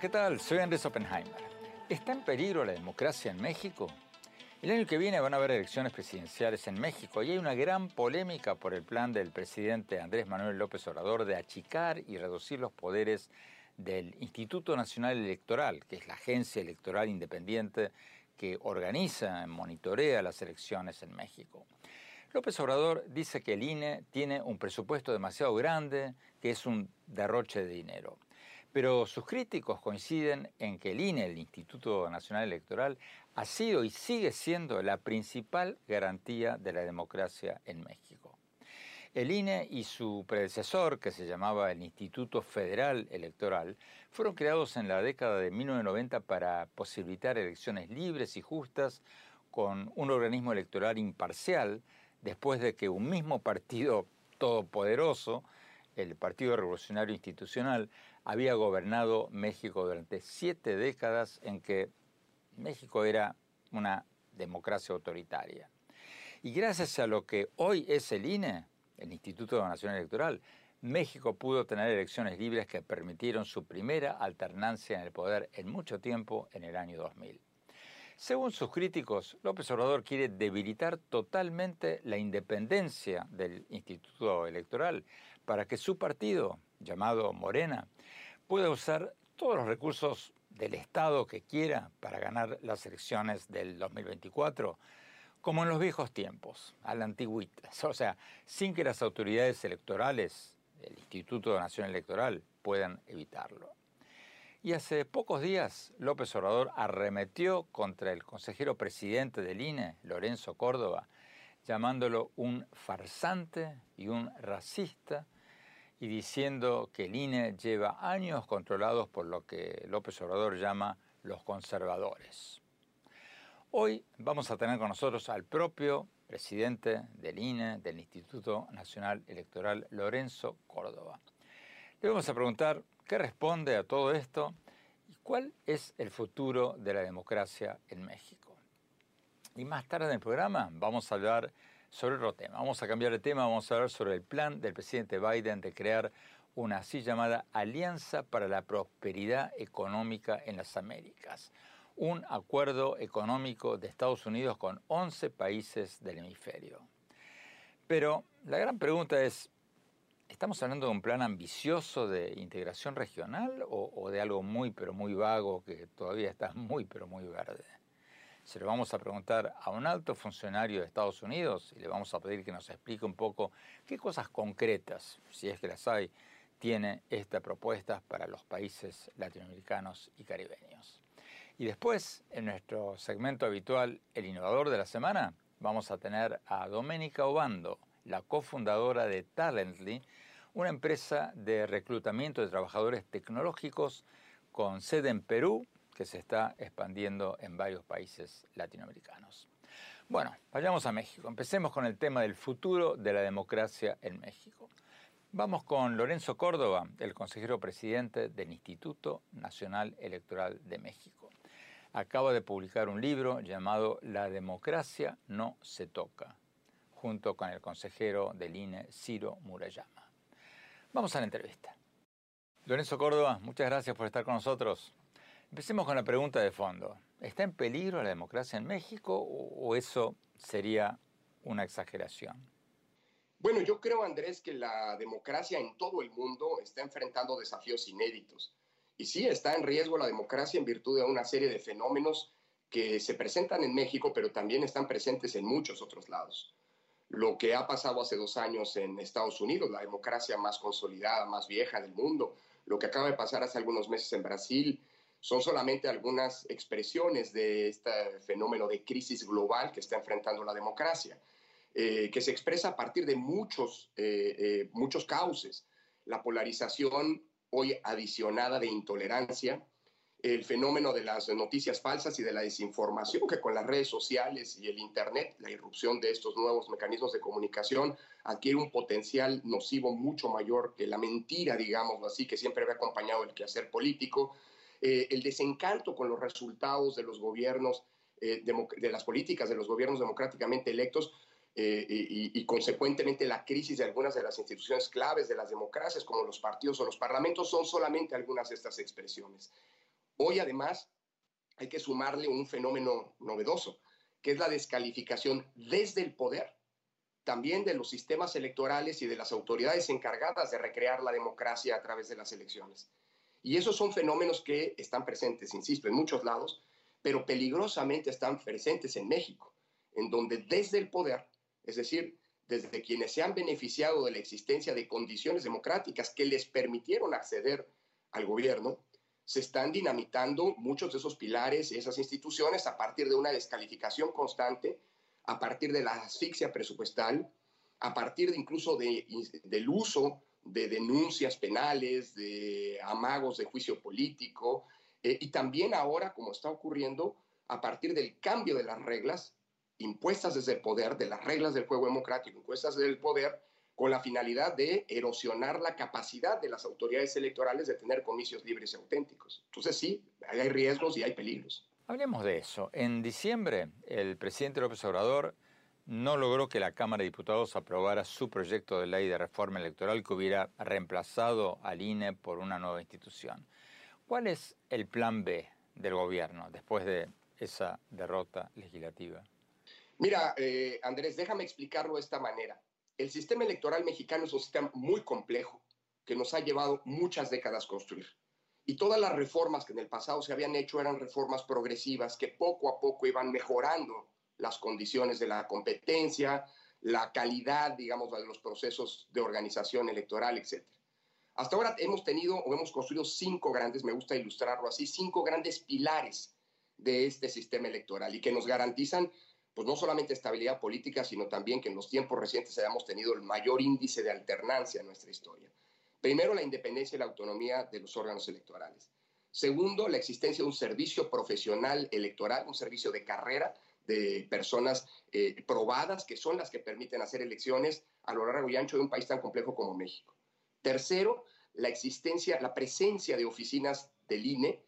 ¿Qué tal? Soy Andrés Oppenheimer. ¿Está en peligro la democracia en México? El año que viene van a haber elecciones presidenciales en México y hay una gran polémica por el plan del presidente Andrés Manuel López Obrador de achicar y reducir los poderes del Instituto Nacional Electoral, que es la agencia electoral independiente que organiza y monitorea las elecciones en México. López Obrador dice que el INE tiene un presupuesto demasiado grande, que es un derroche de dinero. Pero sus críticos coinciden en que el INE, el Instituto Nacional Electoral, ha sido y sigue siendo la principal garantía de la democracia en México. El INE y su predecesor, que se llamaba el Instituto Federal Electoral, fueron creados en la década de 1990 para posibilitar elecciones libres y justas con un organismo electoral imparcial, después de que un mismo partido todopoderoso, el Partido Revolucionario Institucional, había gobernado México durante siete décadas en que México era una democracia autoritaria. Y gracias a lo que hoy es el INE, el Instituto Nacional Electoral, México pudo tener elecciones libres que permitieron su primera alternancia en el poder en mucho tiempo en el año 2000. Según sus críticos, López Obrador quiere debilitar totalmente la independencia del Instituto Electoral para que su partido, llamado Morena, pueda usar todos los recursos del Estado que quiera para ganar las elecciones del 2024, como en los viejos tiempos, a la antigüita, o sea, sin que las autoridades electorales, el Instituto Nacional Electoral, puedan evitarlo. Y hace pocos días López Obrador arremetió contra el consejero presidente del INE, Lorenzo Córdoba, llamándolo un farsante y un racista y diciendo que el INE lleva años controlados por lo que López Obrador llama los conservadores. Hoy vamos a tener con nosotros al propio presidente del INE, del Instituto Nacional Electoral, Lorenzo Córdoba. Le vamos a preguntar qué responde a todo esto y cuál es el futuro de la democracia en México. Y más tarde en el programa vamos a hablar sobre otro tema. Vamos a cambiar de tema, vamos a hablar sobre el plan del presidente Biden de crear una así llamada Alianza para la Prosperidad Económica en las Américas, un acuerdo económico de Estados Unidos con 11 países del hemisferio. Pero la gran pregunta es, ¿estamos hablando de un plan ambicioso de integración regional o, o de algo muy pero muy vago que todavía está muy pero muy verde? Se lo vamos a preguntar a un alto funcionario de Estados Unidos y le vamos a pedir que nos explique un poco qué cosas concretas, si es que las hay, tiene esta propuesta para los países latinoamericanos y caribeños. Y después, en nuestro segmento habitual, El Innovador de la Semana, vamos a tener a Doménica Obando, la cofundadora de Talently, una empresa de reclutamiento de trabajadores tecnológicos con sede en Perú que se está expandiendo en varios países latinoamericanos. Bueno, vayamos a México. Empecemos con el tema del futuro de la democracia en México. Vamos con Lorenzo Córdoba, el consejero presidente del Instituto Nacional Electoral de México. Acaba de publicar un libro llamado La democracia no se toca, junto con el consejero del INE, Ciro Murayama. Vamos a la entrevista. Lorenzo Córdoba, muchas gracias por estar con nosotros. Empecemos con la pregunta de fondo. ¿Está en peligro la democracia en México o eso sería una exageración? Bueno, yo creo, Andrés, que la democracia en todo el mundo está enfrentando desafíos inéditos. Y sí, está en riesgo la democracia en virtud de una serie de fenómenos que se presentan en México, pero también están presentes en muchos otros lados. Lo que ha pasado hace dos años en Estados Unidos, la democracia más consolidada, más vieja del mundo, lo que acaba de pasar hace algunos meses en Brasil, son solamente algunas expresiones de este fenómeno de crisis global que está enfrentando la democracia, eh, que se expresa a partir de muchos, eh, eh, muchos cauces. La polarización hoy adicionada de intolerancia, el fenómeno de las noticias falsas y de la desinformación, que con las redes sociales y el Internet, la irrupción de estos nuevos mecanismos de comunicación, adquiere un potencial nocivo mucho mayor que la mentira, digámoslo así, que siempre había acompañado el quehacer político, eh, el desencanto con los resultados de los gobiernos, eh, de, las políticas de los gobiernos democráticamente electos eh, y, y, consecuentemente la crisis de algunas de las instituciones claves de las democracias, como los partidos o los parlamentos, son solamente algunas de estas expresiones. Hoy además hay que sumarle un fenómeno novedoso, que es la descalificación desde el poder también de los sistemas electorales y de las autoridades encargadas de recrear la democracia a través de las elecciones. Y esos son fenómenos que están presentes, insisto, en muchos lados, pero peligrosamente están presentes en México, en donde desde el poder, es decir, desde quienes se han beneficiado de la existencia de condiciones democráticas que les permitieron acceder al gobierno, se están dinamitando muchos de esos pilares y esas instituciones a partir de una descalificación constante, a partir de la asfixia presupuestal, a partir de incluso de, del uso de denuncias penales, de amagos de juicio político, eh, y también ahora, como está ocurriendo, a partir del cambio de las reglas impuestas desde el poder, de las reglas del juego democrático impuestas desde el poder, con la finalidad de erosionar la capacidad de las autoridades electorales de tener comicios libres y auténticos. Entonces sí, hay riesgos y hay peligros. Hablemos de eso. En diciembre, el presidente López Obrador no logró que la Cámara de Diputados aprobara su proyecto de ley de reforma electoral que hubiera reemplazado al INE por una nueva institución. ¿Cuál es el plan B del gobierno después de esa derrota legislativa? Mira, eh, Andrés, déjame explicarlo de esta manera. El sistema electoral mexicano es un sistema muy complejo que nos ha llevado muchas décadas construir. Y todas las reformas que en el pasado se habían hecho eran reformas progresivas que poco a poco iban mejorando las condiciones de la competencia, la calidad, digamos, de los procesos de organización electoral, etc. Hasta ahora hemos tenido o hemos construido cinco grandes, me gusta ilustrarlo así, cinco grandes pilares de este sistema electoral y que nos garantizan pues no solamente estabilidad política, sino también que en los tiempos recientes hayamos tenido el mayor índice de alternancia en nuestra historia. Primero, la independencia y la autonomía de los órganos electorales. Segundo, la existencia de un servicio profesional electoral, un servicio de carrera de personas eh, probadas que son las que permiten hacer elecciones a lo largo y ancho de un país tan complejo como México. Tercero, la existencia, la presencia de oficinas del INE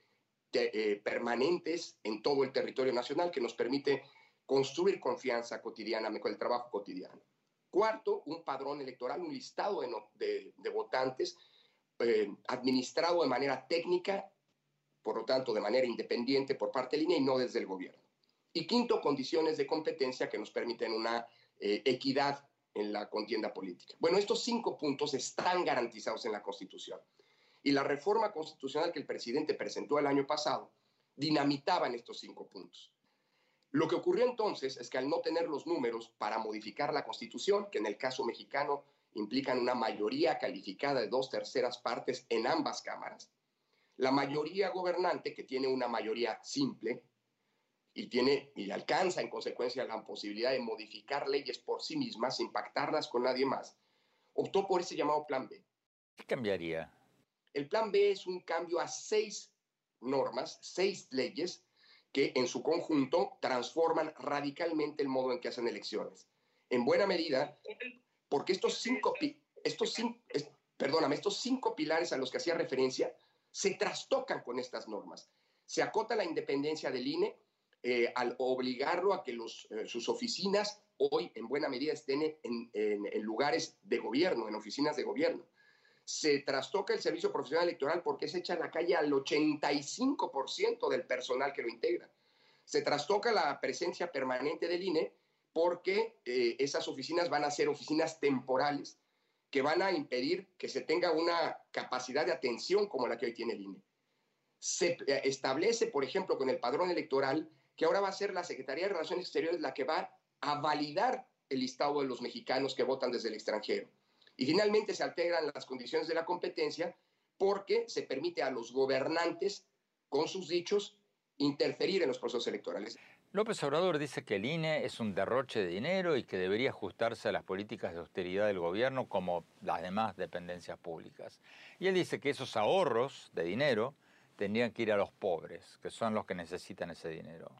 eh, permanentes en todo el territorio nacional que nos permite construir confianza cotidiana con el trabajo cotidiano. Cuarto, un padrón electoral, un listado de, votantes eh, administrado de manera técnica, por lo tanto de manera independiente por parte del INE y no desde el gobierno. Y quinto, condiciones de competencia que nos permiten una eh, equidad en la contienda política. Bueno, estos cinco puntos están garantizados en la Constitución. Y la reforma constitucional que el presidente presentó el año pasado dinamitaba en estos cinco puntos. Lo que ocurrió entonces es que al no tener los números para modificar la Constitución, que en el caso mexicano implican una mayoría calificada de dos terceras partes en ambas cámaras, la mayoría gobernante, que tiene una mayoría simple, y tiene y alcanza en consecuencia la posibilidad de modificar leyes por sí mismas, sin pactarlas con nadie más, optó por ese llamado Plan B. ¿Qué cambiaría? El Plan B es un cambio a seis normas, seis leyes que en su conjunto transforman radicalmente el modo en que hacen elecciones. En buena medida, porque estos cinco, estos cinco, perdóname, estos cinco pilares a los que hacía referencia se trastocan con estas normas. Se acota la independencia del INE eh, al obligarlo a que eh, sus oficinas hoy en buena medida estén en, lugares de gobierno, en oficinas de gobierno. Se trastoca el servicio profesional electoral porque se echa a la calle al 85% del personal que lo integra. Se trastoca la presencia permanente del INE porque eh, esas oficinas van a ser oficinas temporales que van a impedir que se tenga una capacidad de atención como la que hoy tiene el INE. Se establece, por ejemplo, con el padrón electoral, que ahora va a ser la Secretaría de Relaciones Exteriores la que va a validar el listado de los mexicanos que votan desde el extranjero. Y finalmente se alteran las condiciones de la competencia porque se permite a los gobernantes, con sus dichos, interferir en los procesos electorales. López Obrador dice que el INE es un derroche de dinero y que debería ajustarse a las políticas de austeridad del gobierno como las demás dependencias públicas. Y él dice que esos ahorros de dinero tendrían que ir a los pobres, que son los que necesitan ese dinero.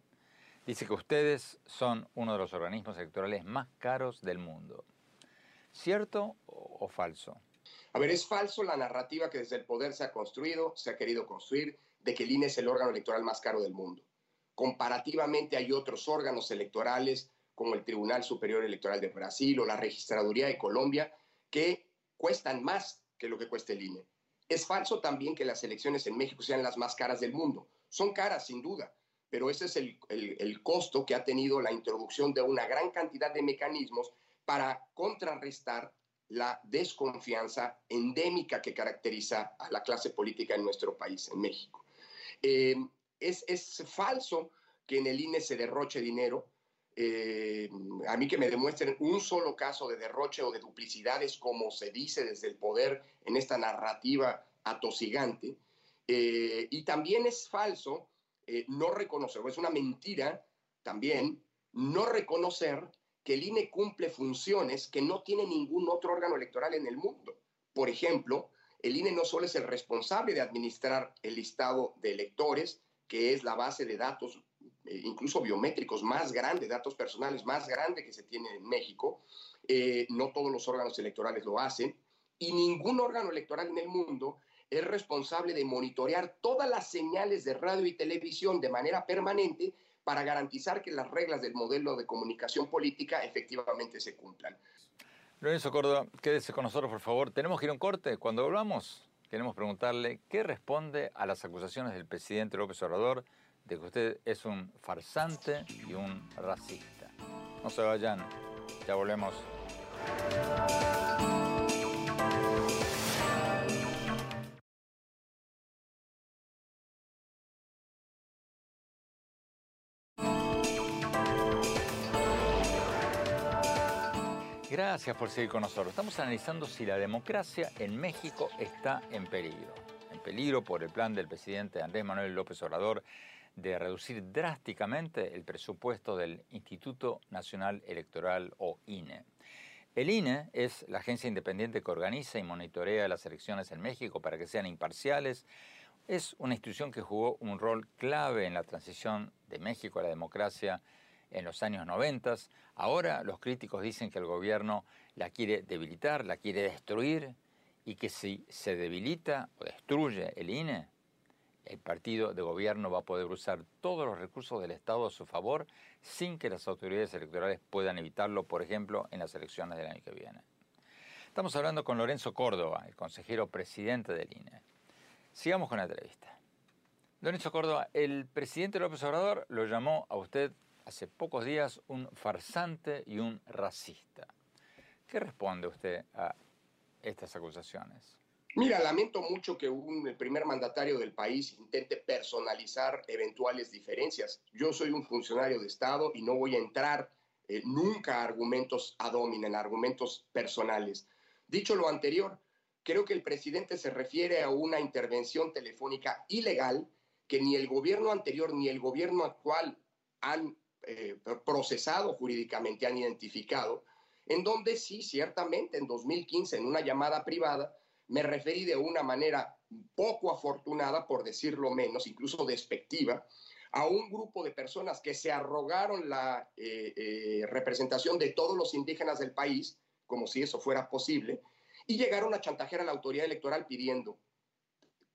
Dice que ustedes son uno de los organismos electorales más caros del mundo. ¿Cierto o falso? A ver, es falso la narrativa que desde el poder se ha construido, se ha querido construir, de que el INE es el órgano electoral más caro del mundo. Comparativamente hay otros órganos electorales como el Tribunal Superior Electoral de Brasil o la Registraduría de Colombia que cuestan más que lo que cuesta el INE. Es falso también que las elecciones en México sean las más caras del mundo. Son caras, sin duda, pero ese es el, el, costo que ha tenido la introducción de una gran cantidad de mecanismos para contrarrestar la desconfianza endémica que caracteriza a la clase política en nuestro país, en México. Eh, es, es falso que en el INE se derroche dinero. Eh, a mí que me demuestren un solo caso de derroche o de duplicidades, como se dice desde el poder en esta narrativa atosigante. Eh, y también es falso eh, no reconocer, o es una mentira también, no reconocer que el INE cumple funciones que no tiene ningún otro órgano electoral en el mundo. Por ejemplo, el INE no solo es el responsable de administrar el listado de electores, que es la base de datos, eh, incluso biométricos más grande, datos personales más grande que se tiene en México. Eh, no todos los órganos electorales lo hacen y ningún órgano electoral en el mundo es responsable de monitorear todas las señales de radio y televisión de manera permanente para garantizar que las reglas del modelo de comunicación política efectivamente se cumplan. Lorenzo Córdoba, quédese con nosotros, por favor. Tenemos que ir a un corte. Cuando volvamos, queremos preguntarle qué responde a las acusaciones del presidente López Obrador de que usted es un farsante y un racista. No se vayan, ya volvemos. Gracias por seguir con nosotros. Estamos analizando si la democracia en México está en peligro. En peligro por el plan del presidente Andrés Manuel López Obrador de reducir drásticamente el presupuesto del Instituto Nacional Electoral o INE. El INE es la agencia independiente que organiza y monitorea las elecciones en México para que sean imparciales. Es una institución que jugó un rol clave en la transición de México a la democracia en los años 90. Ahora los críticos dicen que el gobierno la quiere debilitar, la quiere destruir y que si se debilita o destruye el INE, el partido de gobierno va a poder usar todos los recursos del Estado a su favor sin que las autoridades electorales puedan evitarlo, por ejemplo, en las elecciones del año que viene. Estamos hablando con Lorenzo Córdoba, el consejero presidente del INE. Sigamos con la entrevista. Lorenzo Córdoba, el presidente López Obrador lo llamó a usted hace pocos días un farsante y un racista. ¿Qué responde usted a estas acusaciones? Mira, lamento mucho que un primer mandatario del país intente personalizar eventuales diferencias. Yo soy un funcionario de Estado y no voy a entrar eh, nunca a argumentos ad hominem, argumentos personales. Dicho lo anterior, creo que el presidente se refiere a una intervención telefónica ilegal que ni el gobierno anterior ni el gobierno actual han eh, procesado jurídicamente, han identificado, en donde sí, ciertamente, en 2015, en una llamada privada, me referí de una manera poco afortunada, por decirlo menos, incluso despectiva, a un grupo de personas que se arrogaron la eh, eh, representación de todos los indígenas del país, como si eso fuera posible, y llegaron a chantajear a la autoridad electoral pidiendo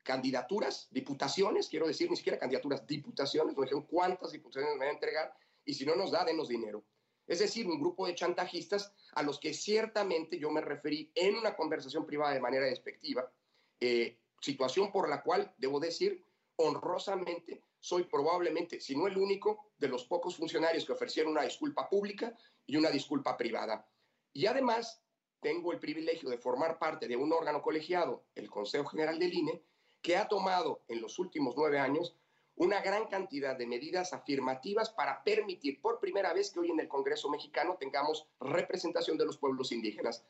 candidaturas, diputaciones, quiero decir, ni siquiera candidaturas, diputaciones, nos dijeron cuántas diputaciones nos van a entregar y si no nos da, denos dinero. Es decir, un grupo de chantajistas a los que ciertamente yo me referí en una conversación privada de manera despectiva, eh, situación por la cual, debo decir, honrosamente, soy probablemente, si no el único, de los pocos funcionarios que ofrecieron una disculpa pública y una disculpa privada. Y además, tengo el privilegio de formar parte de un órgano colegiado, el Consejo General del INE, que ha tomado en los últimos nueve años una gran cantidad de medidas afirmativas para permitir por primera vez que hoy en el Congreso mexicano tengamos representación de los pueblos indígenas.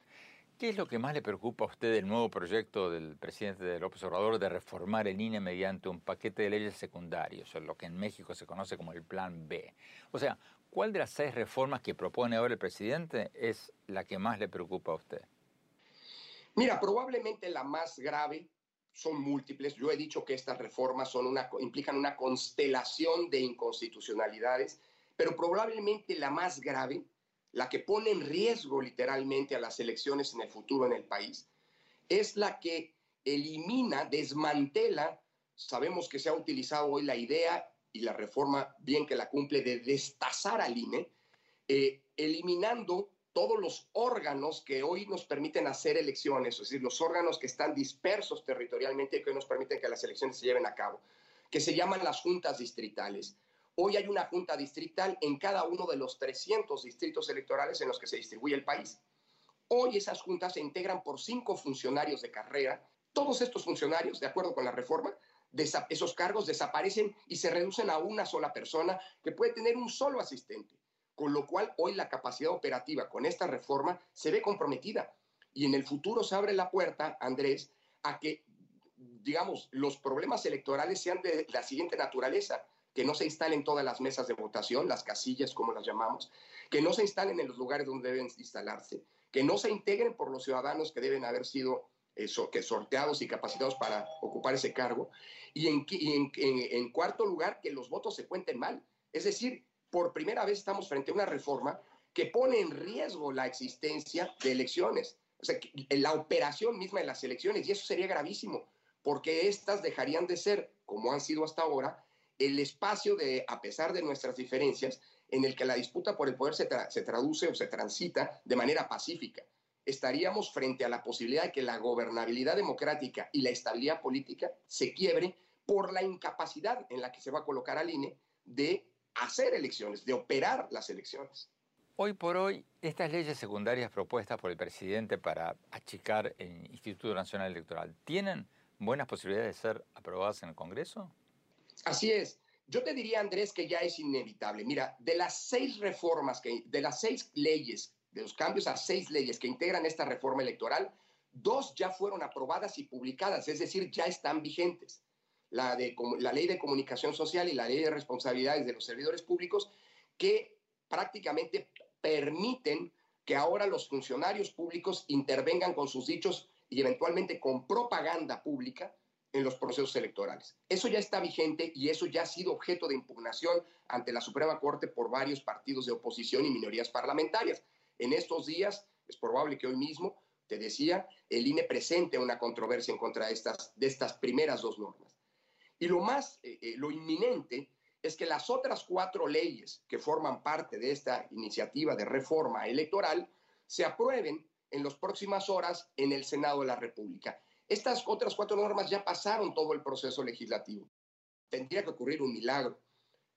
¿Qué es lo que más le preocupa a usted del nuevo proyecto del presidente López Obrador de reformar el INE mediante un paquete de leyes secundarios, o lo que en México se conoce como el Plan B? O sea, ¿cuál de las seis reformas que propone ahora el presidente es la que más le preocupa a usted? Mira, probablemente la más grave son múltiples. Yo he dicho que estas reformas implican una constelación de inconstitucionalidades, pero probablemente la más grave, la que pone en riesgo literalmente a las elecciones en el futuro en el país, es la que elimina, desmantela, sabemos que se ha utilizado hoy la idea y la reforma bien que la cumple de destazar al INE, eh, eliminando todos los órganos que hoy nos permiten hacer elecciones, es decir, los órganos que están dispersos territorialmente y que nos permiten que las elecciones se lleven a cabo, que se llaman las juntas distritales. Hoy hay una junta distrital en cada uno de los 300 distritos electorales en los que se distribuye el país. Hoy esas juntas se integran por cinco funcionarios de carrera. Todos estos funcionarios, de acuerdo con la reforma, esos cargos desaparecen y se reducen a una sola persona que puede tener un solo asistente con lo cual hoy la capacidad operativa con esta reforma se ve comprometida. Y en el futuro se abre la puerta, Andrés, a que, digamos, los problemas electorales sean de la siguiente naturaleza, que no se instalen todas las mesas de votación, las casillas como las llamamos, que no se instalen en los lugares donde deben instalarse, que no se integren por los ciudadanos que deben haber sido eso, que sorteados y capacitados para ocupar ese cargo, y, en, en cuarto lugar, que los votos se cuenten mal. Es decir, por primera vez estamos frente a una reforma que pone en riesgo la existencia de elecciones, o sea, la operación misma de las elecciones, y eso sería gravísimo, porque estas dejarían de ser, como han sido hasta ahora, el espacio de, a pesar de nuestras diferencias, en el que la disputa por el poder se, se traduce o se transita de manera pacífica. Estaríamos frente a la posibilidad de que la gobernabilidad democrática y la estabilidad política se quiebre por la incapacidad en la que se va a colocar al INE de hacer elecciones, de operar las elecciones. Hoy por hoy, estas leyes secundarias propuestas por el presidente para achicar el Instituto Nacional Electoral, ¿tienen buenas posibilidades de ser aprobadas en el Congreso? Así es. Yo te diría, Andrés, que ya es inevitable. Mira, de las seis reformas, que, de las seis leyes, de los cambios a seis leyes que integran esta reforma electoral, dos ya fueron aprobadas y publicadas, es decir, ya están vigentes la, de, la ley de comunicación social y la ley de responsabilidades de los servidores públicos, que prácticamente permiten que ahora los funcionarios públicos intervengan con sus dichos y eventualmente con propaganda pública en los procesos electorales. Eso ya está vigente y eso ya ha sido objeto de impugnación ante la Suprema Corte por varios partidos de oposición y minorías parlamentarias. En estos días, es probable que hoy mismo, te decía, el INE presente una controversia en contra estas, de estas primeras dos normas. Y lo más, eh, eh, lo inminente es que las otras cuatro leyes que forman parte de esta iniciativa de reforma electoral se aprueben en las próximas horas en el Senado de la República. Estas otras cuatro normas ya pasaron todo el proceso legislativo. Tendría que ocurrir un milagro,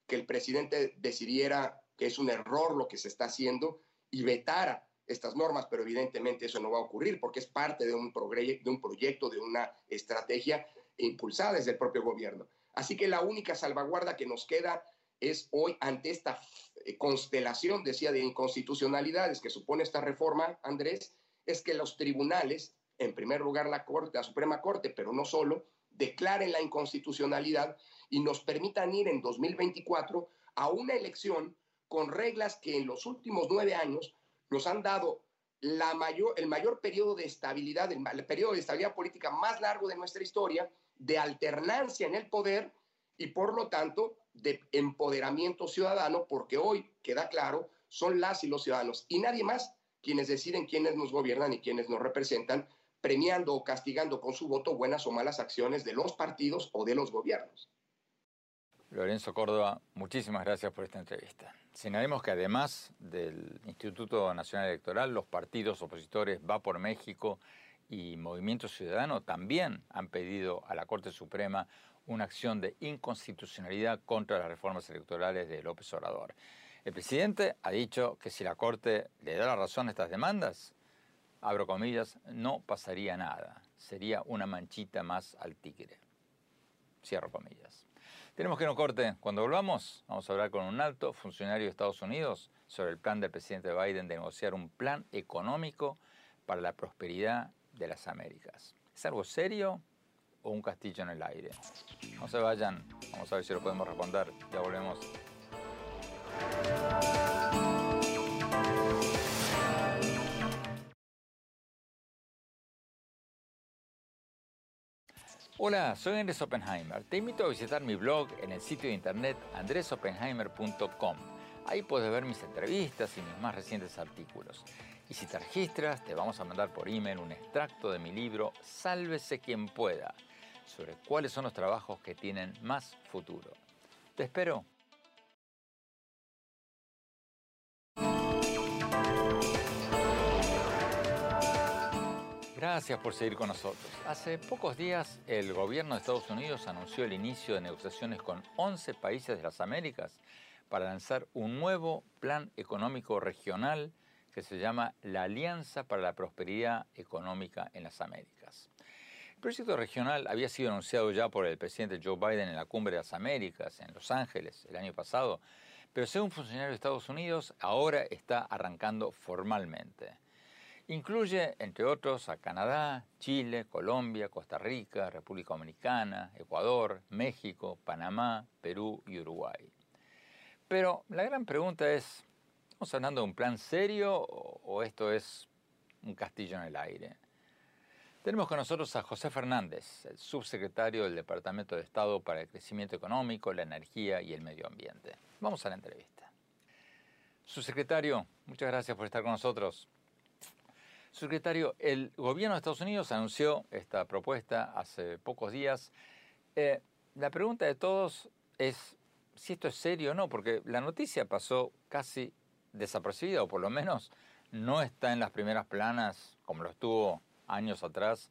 que el presidente decidiera que es un error lo que se está haciendo y vetara estas normas, pero evidentemente eso no va a ocurrir porque es parte de un, de un proyecto, de una estrategia impulsada desde el propio gobierno. Así que la única salvaguarda que nos queda es hoy ante esta eh, constelación, decía, de inconstitucionalidades que supone esta reforma, Andrés, es que los tribunales, en primer lugar la Corte, la Suprema Corte, pero no solo, declaren la inconstitucionalidad y nos permitan ir en 2024 a una elección con reglas que en los últimos nueve años nos han dado la mayor, el mayor periodo de estabilidad, el, periodo de estabilidad política más largo de nuestra historia, de alternancia en el poder y por lo tanto de empoderamiento ciudadano, porque hoy queda claro, son las y los ciudadanos y nadie más quienes deciden quiénes nos gobiernan y quiénes nos representan, premiando o castigando con su voto buenas o malas acciones de los partidos o de los gobiernos. Lorenzo Córdoba, muchísimas gracias por esta entrevista. Señalemos que además del Instituto Nacional Electoral, los partidos opositores Va por México y Movimiento Ciudadano también han pedido a la Corte Suprema una acción de inconstitucionalidad contra las reformas electorales de López Obrador. El presidente ha dicho que si la Corte le da la razón a estas demandas, abro comillas, no pasaría nada. Sería una manchita más al tigre. Cierro comillas. Tenemos que no corte. Cuando volvamos, vamos a hablar con un alto funcionario de Estados Unidos sobre el plan del presidente Biden de negociar un plan económico para la prosperidad de las Américas. ¿Es algo serio o un castillo en el aire? No se vayan, vamos a ver si lo podemos responder. Ya volvemos. Hola, soy Andrés Oppenheimer. Te invito a visitar mi blog en el sitio de internet andresoppenheimer.com. Ahí puedes ver mis entrevistas y mis más recientes artículos. Y si te registras, te vamos a mandar por email un extracto de mi libro Sálvese quien pueda, sobre cuáles son los trabajos que tienen más futuro. Te espero. Gracias por seguir con nosotros. Hace pocos días el gobierno de Estados Unidos anunció el inicio de negociaciones con 11 países de las Américas para lanzar un nuevo plan económico regional que se llama la Alianza para la Prosperidad Económica en las Américas. El proyecto regional había sido anunciado ya por el presidente Joe Biden en la Cumbre de las Américas en Los Ángeles el año pasado, pero según funcionarios de Estados Unidos ahora está arrancando formalmente. Incluye, entre otros, a Canadá, Chile, Colombia, Costa Rica, República Dominicana, Ecuador, México, Panamá, Perú y Uruguay. Pero la gran pregunta es, ¿estamos hablando de un plan serio o esto es un castillo en el aire? Tenemos con nosotros a José Fernández, el subsecretario del Departamento de Estado para el Crecimiento Económico, la Energía y el Medio Ambiente. Vamos a la entrevista. Subsecretario, muchas gracias por estar con nosotros. Secretario, el gobierno de Estados Unidos anunció esta propuesta hace pocos días. Eh, la pregunta de todos es si esto es serio o no, porque la noticia pasó casi desapercibida, o por lo menos no está en las primeras planas, como lo estuvo años atrás,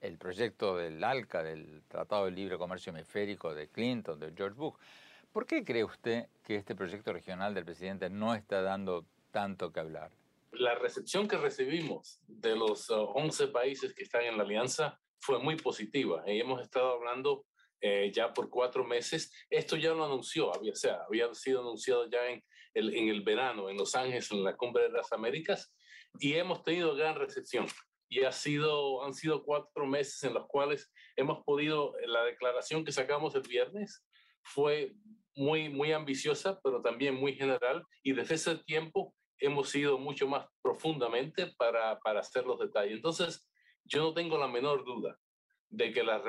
el proyecto del ALCA, del Tratado de Libre Comercio Hemisférico de Clinton, de George Bush. ¿Por qué cree usted que este proyecto regional del presidente no está dando tanto que hablar? la recepción que recibimos de los 11 uh, países que están en la alianza fue muy positiva. Y hemos estado hablando eh, ya por cuatro meses. Esto ya lo anunció, había, sea, había sido anunciado ya en el, en el verano en Los Ángeles, en la Cumbre de las Américas, y hemos tenido gran recepción. Y ha sido, han sido cuatro meses en los cuales hemos podido, la declaración que sacamos el viernes fue muy, muy ambiciosa, pero también muy general, y desde ese tiempo hemos ido mucho más profundamente para, para hacer los detalles. Entonces, yo no tengo la menor duda de que la,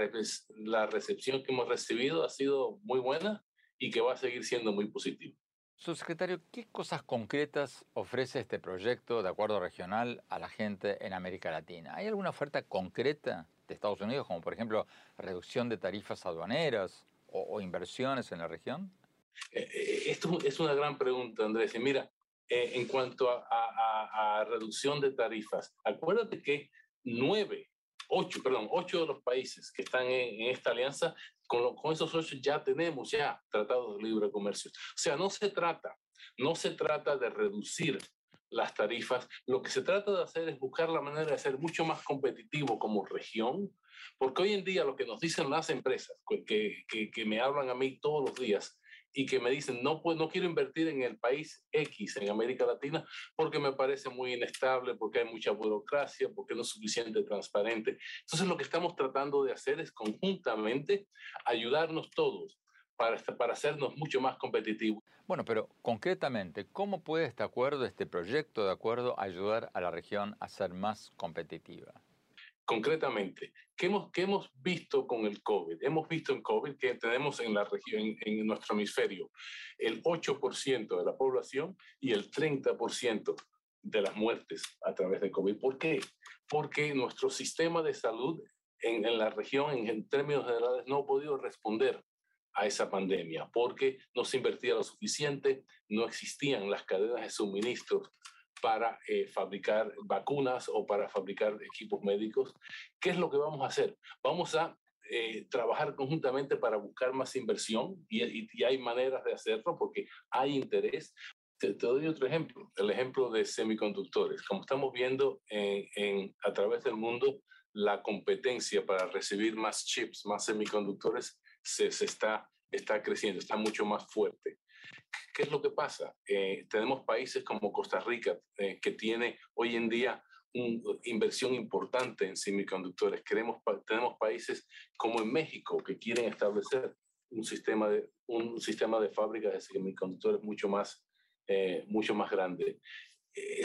la recepción que hemos recibido ha sido muy buena y que va a seguir siendo muy positiva. Subsecretario, ¿qué cosas concretas ofrece este proyecto de acuerdo regional a la gente en América Latina? ¿Hay alguna oferta concreta de Estados Unidos, como por ejemplo reducción de tarifas aduaneras o, inversiones en la región? Eh, eh, esto es una gran pregunta, Andrés. Y mira, eh, en cuanto a, reducción de tarifas. Acuérdate que nueve, ocho, perdón, ocho de los países que están en, esta alianza, con, con, esos ocho ya tenemos ya tratados de libre comercio. O sea, no se trata, no se trata de reducir las tarifas, lo que se trata de hacer es buscar la manera de ser mucho más competitivo como región, porque hoy en día lo que nos dicen las empresas, que, que, que me hablan a mí todos los días, y que me dicen, no, pues, no quiero invertir en el país X, en América Latina, porque me parece muy inestable, porque hay mucha burocracia, porque no es suficiente transparente. Entonces lo que estamos tratando de hacer es conjuntamente ayudarnos todos para, para hacernos mucho más competitivos. Bueno, pero concretamente, ¿cómo puede este acuerdo, este proyecto de acuerdo, ayudar a la región a ser más competitiva? Concretamente, ¿qué hemos, qué hemos visto con el COVID? Hemos visto en COVID que tenemos en la región, en nuestro hemisferio, el 8% de la población y el 30% de las muertes a través de COVID. ¿Por qué? Porque nuestro sistema de salud en, en la región, en, en términos generales, no ha podido responder a esa pandemia, porque no se invertía lo suficiente, no existían las cadenas de suministros para eh, fabricar vacunas o para fabricar equipos médicos. ¿Qué es lo que vamos a hacer? Vamos a eh, trabajar conjuntamente para buscar más inversión y, y, y, hay maneras de hacerlo porque hay interés. Te, te, doy otro ejemplo, el ejemplo de semiconductores. Como estamos viendo en, en, a través del mundo, la competencia para recibir más chips, más semiconductores, se, se está, está creciendo, está mucho más fuerte. ¿Qué es lo que pasa? Eh, tenemos países como Costa Rica, eh, que tiene hoy en día una inversión importante en semiconductores. Tenemos países como en México, que quieren establecer un sistema de, un sistema de fábricas de semiconductores mucho más, eh, mucho más grande.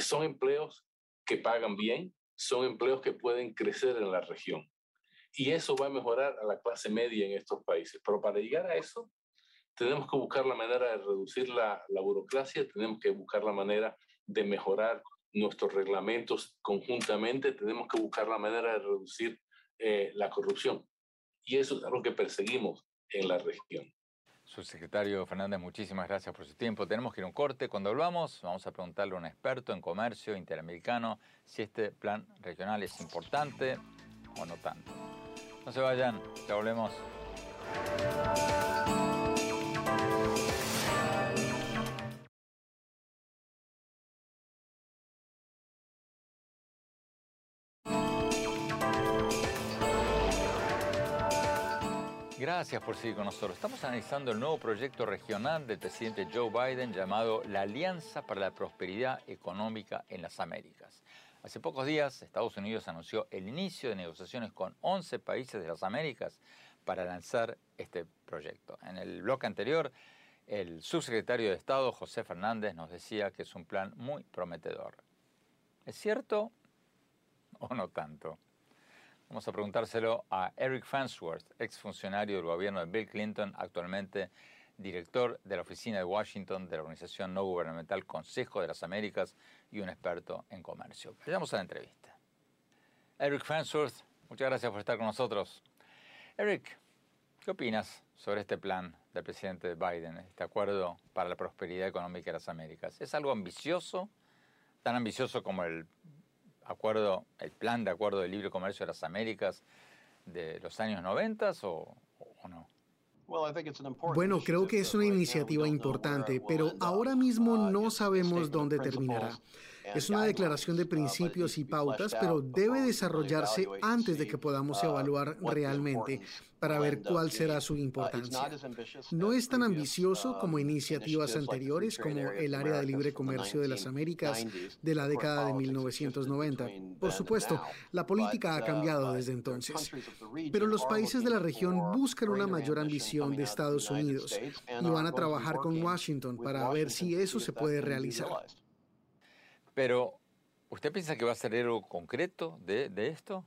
Son empleos que pagan bien, son empleos que pueden crecer en la región. Y eso va a mejorar a la clase media en estos países. Pero para llegar a eso, tenemos que buscar la manera de reducir la, la, burocracia, tenemos que buscar la manera de mejorar nuestros reglamentos conjuntamente, tenemos que buscar la manera de reducir eh, la corrupción. Y eso es algo que perseguimos en la región. Subsecretario Fernández, muchísimas gracias por su tiempo. Tenemos que ir a un corte. Cuando volvamos, vamos a preguntarle a un experto en comercio interamericano si este plan regional es importante o no tanto. No se vayan, ya volvemos. Gracias por seguir con nosotros. Estamos analizando el nuevo proyecto regional del presidente Joe Biden llamado la Alianza para la Prosperidad Económica en las Américas. Hace pocos días, Estados Unidos anunció el inicio de negociaciones con 11 países de las Américas para lanzar este proyecto. En el bloque anterior, el subsecretario de Estado, José Fernández, nos decía que es un plan muy prometedor. ¿Es cierto o no tanto? Vamos a preguntárselo a Eric Farnsworth, exfuncionario del gobierno de Bill Clinton, actualmente director de la oficina de Washington de la organización no gubernamental Consejo de las Américas y un experto en comercio. Vayamos a la entrevista. Eric Farnsworth, muchas gracias por estar con nosotros. Eric, ¿qué opinas sobre este plan del presidente Biden, este acuerdo para la prosperidad económica de las Américas? ¿Es algo ambicioso? ¿Tan ambicioso como el acuerdo, el plan de acuerdo de libre comercio de las Américas de los años 90 o, o no? Bueno, creo que es una iniciativa importante, pero ahora mismo no sabemos dónde terminará. Es una declaración de principios y pautas, pero debe desarrollarse antes de que podamos evaluar realmente para ver cuál será su importancia. No es tan ambicioso como iniciativas anteriores como el Área de Libre Comercio de las Américas de la década de 1990. Por supuesto, la política ha cambiado desde entonces, pero los países de la región buscan una mayor ambición de Estados Unidos y van a trabajar con Washington para ver si eso se puede realizar. Pero, ¿usted piensa que va a ser algo concreto de, de esto?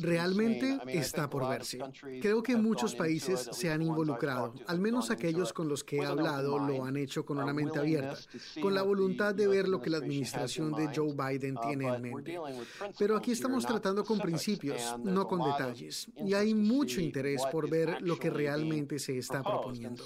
Realmente está por verse. Creo que muchos países se han involucrado, al menos aquellos con los que he hablado lo han hecho con una mente abierta, con la voluntad de ver lo que la administración de Joe Biden tiene en mente. Pero aquí estamos tratando con principios, no con detalles, y hay mucho interés por ver lo que realmente se está proponiendo.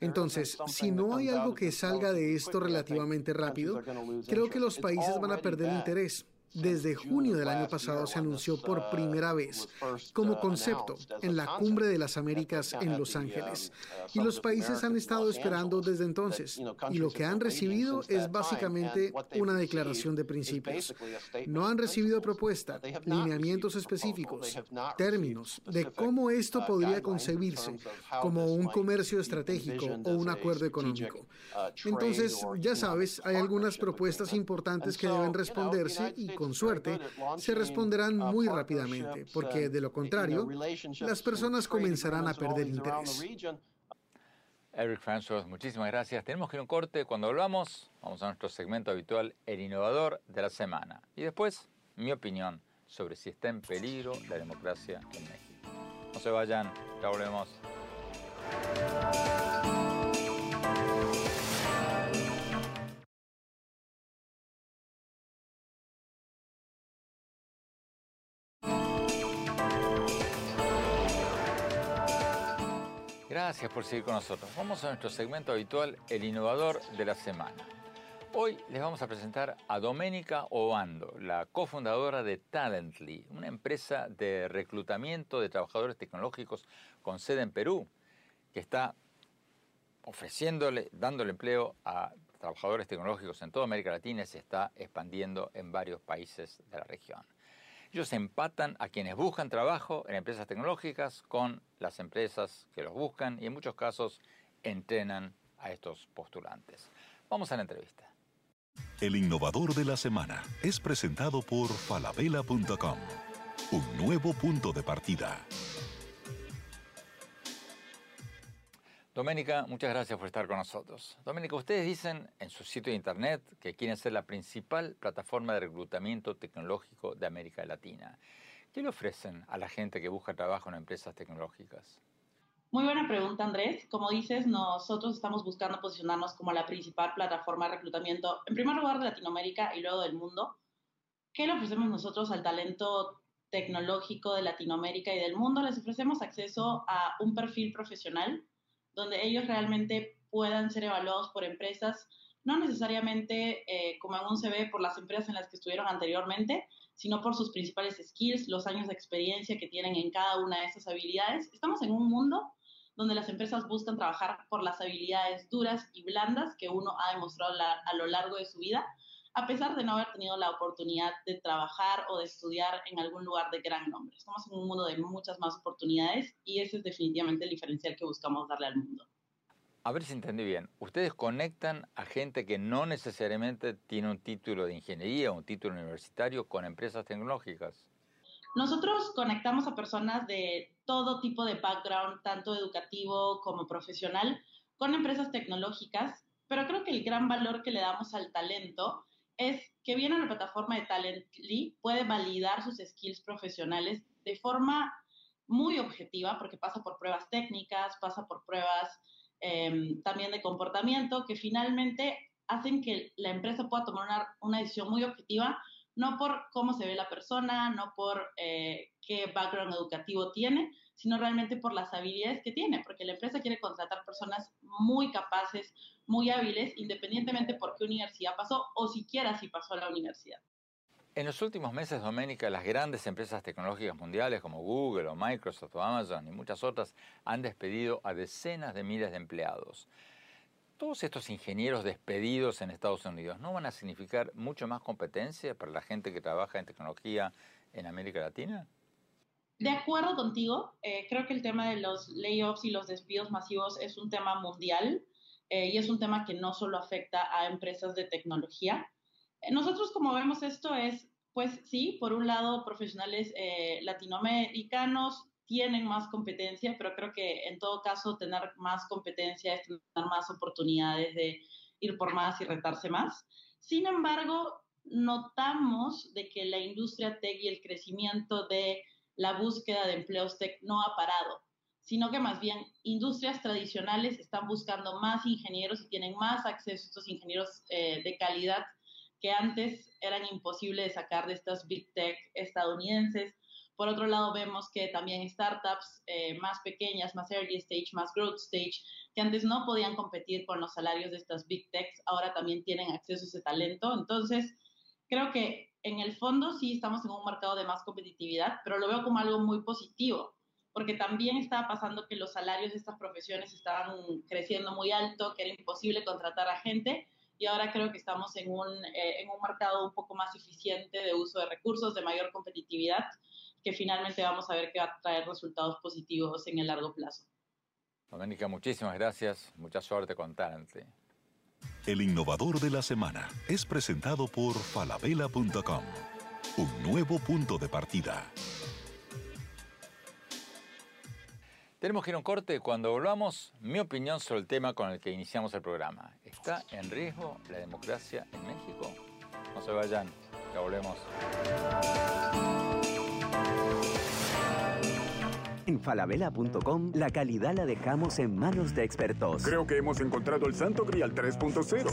Entonces, si no hay algo que salga de esto relativamente rápido, creo que los países van a perder interés. Desde junio del año pasado se anunció por primera vez como concepto en la Cumbre de las Américas en Los Ángeles. Y los países han estado esperando desde entonces. Y lo que han recibido es básicamente una declaración de principios. No han recibido propuesta, lineamientos específicos, términos de cómo esto podría concebirse como un comercio estratégico o un acuerdo económico. Entonces, ya sabes, hay algunas propuestas importantes que deben responderse y con suerte, se responderán muy rápidamente, porque de lo contrario, las personas comenzarán a perder interés. Eric François, muchísimas gracias. Tenemos que ir a un corte. Cuando volvamos, vamos a nuestro segmento habitual, el innovador de la semana. Y después, mi opinión sobre si está en peligro la democracia en México. No se vayan, ya volvemos. Gracias por seguir con nosotros. Vamos a nuestro segmento habitual, el innovador de la semana. Hoy les vamos a presentar a Doménica Obando, la cofundadora de Talently, una empresa de reclutamiento de trabajadores tecnológicos con sede en Perú, que está ofreciéndole, dándole empleo a trabajadores tecnológicos en toda América Latina y se está expandiendo en varios países de la región. Ellos empatan a quienes buscan trabajo en empresas tecnológicas con las empresas que los buscan y en muchos casos entrenan a estos postulantes. Vamos a la entrevista. El innovador de la semana es presentado por falabella.com, un nuevo punto de partida. Doménica, muchas gracias por estar con nosotros. Doménica, ustedes dicen en su sitio de internet que quieren ser la principal plataforma de reclutamiento tecnológico de América Latina. ¿Qué le ofrecen a la gente que busca trabajo en empresas tecnológicas? Muy buena pregunta, Andrés. Como dices, nosotros estamos buscando posicionarnos como la principal plataforma de reclutamiento, en primer lugar de Latinoamérica y luego del mundo. ¿Qué le ofrecemos nosotros al talento tecnológico de Latinoamérica y del mundo? Les ofrecemos acceso a un perfil profesional donde ellos realmente puedan ser evaluados por empresas, no necesariamente eh, como aún se ve por las empresas en las que estuvieron anteriormente, sino por sus principales skills, los años de experiencia que tienen en cada una de esas habilidades. Estamos en un mundo donde las empresas buscan trabajar por las habilidades duras y blandas que uno ha demostrado a lo largo de su vida, a pesar de no haber tenido la oportunidad de trabajar o de estudiar en algún lugar de gran nombre. Estamos en un mundo de muchas más oportunidades y ese es definitivamente el diferencial que buscamos darle al mundo. A ver si entendí bien. Ustedes conectan a gente que no necesariamente tiene un título de ingeniería o un título universitario con empresas tecnológicas. Nosotros conectamos a personas de todo tipo de background, tanto educativo como profesional, con empresas tecnológicas, pero creo que el gran valor que le damos al talento es que viene a la plataforma de Talently, puede validar sus skills profesionales de forma muy objetiva, porque pasa por pruebas técnicas, pasa por pruebas em, también de comportamiento, que finalmente hacen que la empresa pueda tomar una, una, decisión muy objetiva, no por cómo se ve la persona, no por eh, qué background educativo tiene, sino realmente por las habilidades que tiene, porque la empresa quiere contratar personas muy capaces, muy hábiles, independientemente por qué universidad pasó o siquiera si pasó a la universidad. En los últimos meses, Doménica, las grandes empresas tecnológicas mundiales como Google o Microsoft o Amazon y muchas otras han despedido a decenas de miles de empleados. Todos estos ingenieros despedidos en Estados Unidos no van a significar mucho más competencia para la gente que trabaja en tecnología en América Latina? De acuerdo contigo, eh, creo que el tema de los layoffs y los despidos masivos es un tema mundial eh, y es un tema que no solo afecta a empresas de tecnología. Eh, nosotros como vemos esto es, pues sí, por un lado, profesionales latinoamericanos tienen más competencia, pero creo que en todo caso tener más competencia es tener más oportunidades de ir por más y retarse más. Sin embargo, notamos de que la industria tech y el crecimiento de la búsqueda de empleos tech no ha parado, sino que más bien industrias tradicionales están buscando más ingenieros y tienen más acceso a estos ingenieros eh, de calidad que antes eran imposibles de sacar de estas big tech estadounidenses. Por otro lado, vemos que también startups eh, más pequeñas, más early stage, más growth stage, que antes no podían competir con los salarios de estas big techs, ahora también tienen acceso a ese talento. Entonces, creo que en el fondo sí estamos en un mercado de más competitividad, pero lo veo como algo muy positivo, porque también estaba pasando que los salarios de estas profesiones estaban creciendo muy alto, que era imposible contratar a gente, y ahora creo que estamos en un, eh, en un mercado un poco más eficiente de uso de recursos, de mayor competitividad, que finalmente vamos a ver que va a traer resultados positivos en el largo plazo. Doménica, muchísimas gracias. Mucha suerte con Talently. El innovador de la semana es presentado por falabella.com, un nuevo punto de partida. Tenemos que ir a un corte. Cuando volvamos, mi opinión sobre el tema con el que iniciamos el programa. ¿Está en riesgo la democracia en México? No se vayan, ya volvemos. En falabella.com la calidad la dejamos en manos de expertos. Creo que hemos encontrado el santo grial 3.0.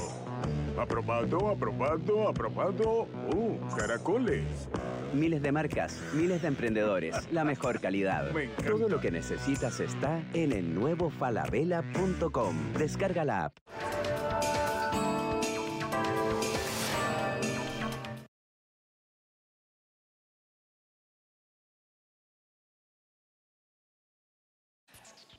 Aprobado, aprobado, aprobado. ¡Uh, caracoles! Miles de marcas, miles de emprendedores, la mejor calidad. Todo lo que necesitas está en el nuevo falabella.com. Descarga la app.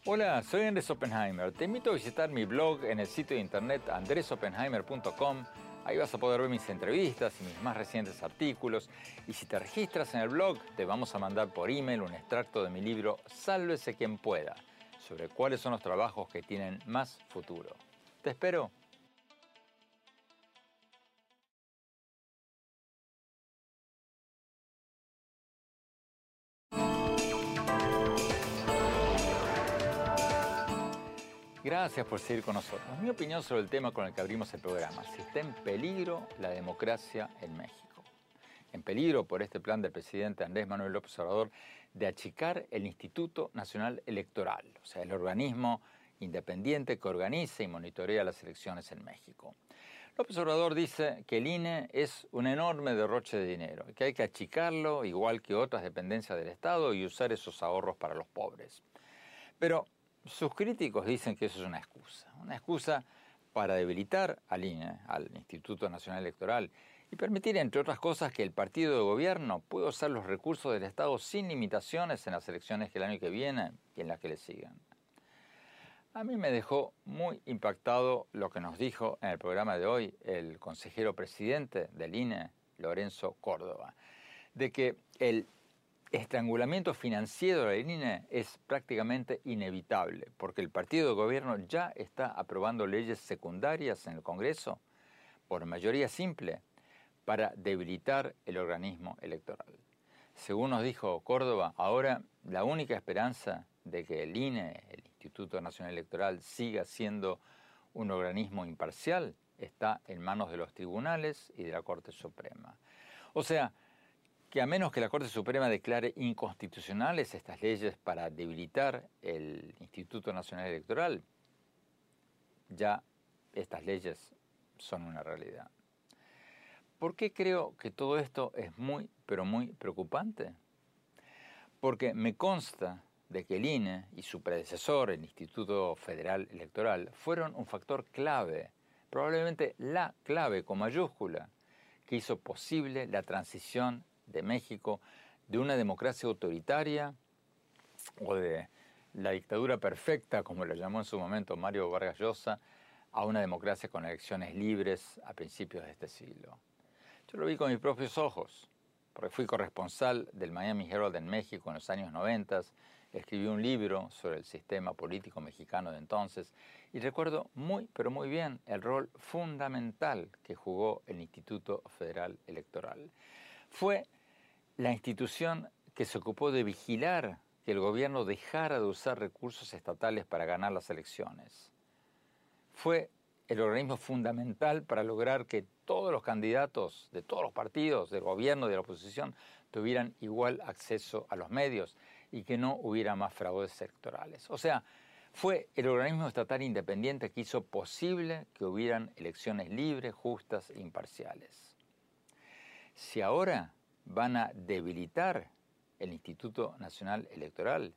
Hola, soy Andrés Oppenheimer. Te invito a visitar mi blog en el sitio de internet andresoppenheimer.com. Ahí vas a poder ver mis entrevistas y mis más recientes artículos. Y si te registras en el blog, te vamos a mandar por email un extracto de mi libro Sálvese quien pueda, sobre cuáles son los trabajos que tienen más futuro. Te espero. Gracias por seguir con nosotros. Mi opinión sobre el tema con el que abrimos el programa, si está en peligro la democracia en México. En peligro por este plan del presidente Andrés Manuel López Obrador de achicar el Instituto Nacional Electoral, o sea, el organismo independiente que organiza y monitorea las elecciones en México. López Obrador dice que el INE es un enorme derroche de dinero, que hay que achicarlo igual que otras dependencias del Estado y usar esos ahorros para los pobres. Pero sus críticos dicen que eso es una excusa, una excusa para debilitar al INE, al Instituto Nacional Electoral, y permitir, entre otras cosas, que el partido de gobierno pueda usar los recursos del Estado sin limitaciones en las elecciones que el año que viene y en las que le sigan. A mí me dejó muy impactado lo que nos dijo en el programa de hoy el consejero presidente del INE, Lorenzo Córdoba, de que el estrangulamiento financiero de la INE es prácticamente inevitable, porque el partido de gobierno ya está aprobando leyes secundarias en el Congreso por mayoría simple para debilitar el organismo electoral. Según nos dijo Córdoba, ahora la única esperanza de que el INE, el Instituto Nacional Electoral, siga siendo un organismo imparcial está en manos de los tribunales y de la Corte Suprema. O sea, que a menos que la Corte Suprema declare inconstitucionales estas leyes para debilitar el Instituto Nacional Electoral, ya estas leyes son una realidad. ¿Por qué creo que todo esto es muy, pero muy preocupante? Porque me consta de que el INE y su predecesor, el Instituto Federal Electoral, fueron un factor clave, probablemente la clave con mayúscula, que hizo posible la transición de México de una democracia autoritaria o de la dictadura perfecta, como lo llamó en su momento Mario Vargas Llosa, a una democracia con elecciones libres a principios de este siglo. Yo lo vi con mis propios ojos, porque fui corresponsal del Miami Herald en México en los años 90, escribí un libro sobre el sistema político mexicano de entonces y recuerdo muy, pero muy bien el rol fundamental que jugó el Instituto Federal Electoral. Fue la institución que se ocupó de vigilar que el gobierno dejara de usar recursos estatales para ganar las elecciones. Fue el organismo fundamental para lograr que todos los candidatos de todos los partidos, del gobierno y de la oposición, tuvieran igual acceso a los medios y que no hubiera más fraudes electorales. O sea, fue el organismo estatal independiente que hizo posible que hubieran elecciones libres, justas e imparciales. Si ahora van a debilitar el Instituto Nacional Electoral,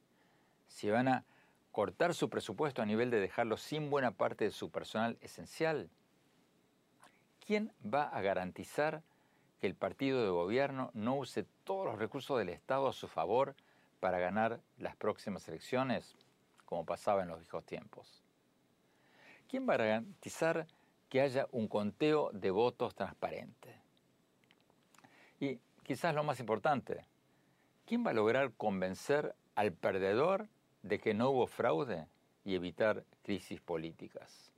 si van a cortar su presupuesto a nivel de dejarlo sin buena parte de su personal esencial, ¿quién va a garantizar que el partido de gobierno no use todos los recursos del Estado a su favor para ganar las próximas elecciones, como pasaba en los viejos tiempos? ¿Quién va a garantizar que haya un conteo de votos transparente? Y quizás lo más importante, ¿quién va a lograr convencer al perdedor de que no hubo fraude y evitar crisis políticas?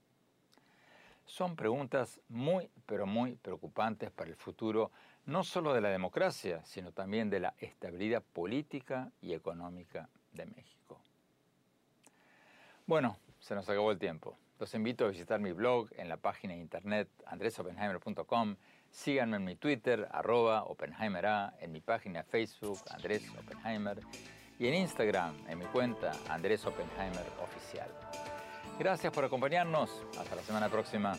Son preguntas muy, pero muy preocupantes para el futuro no solo de la democracia, sino también de la estabilidad política y económica de México. Bueno, se nos acabó el tiempo. Los invito a visitar mi blog en la página de internet andresopenheimer.com. Síganme en mi Twitter, arroba OpenheimerA, en mi página Facebook, Andrés Oppenheimer, y en Instagram, en mi cuenta, Andrés Oppenheimer Oficial. Gracias por acompañarnos. Hasta la semana próxima.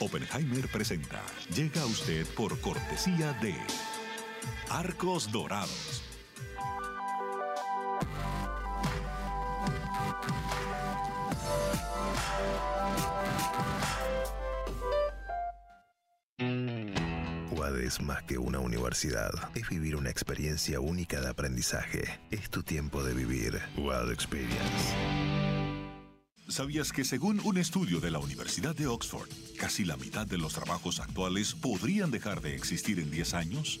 Oppenheimer presenta. Llega a usted por cortesía de Arcos Dorados. UAD es más que una universidad. Es vivir una experiencia única de aprendizaje. Es tu tiempo de vivir. UAD Experience. ¿Sabías que según un estudio de la Universidad de Oxford, casi la mitad de los trabajos actuales podrían dejar de existir en 10 años?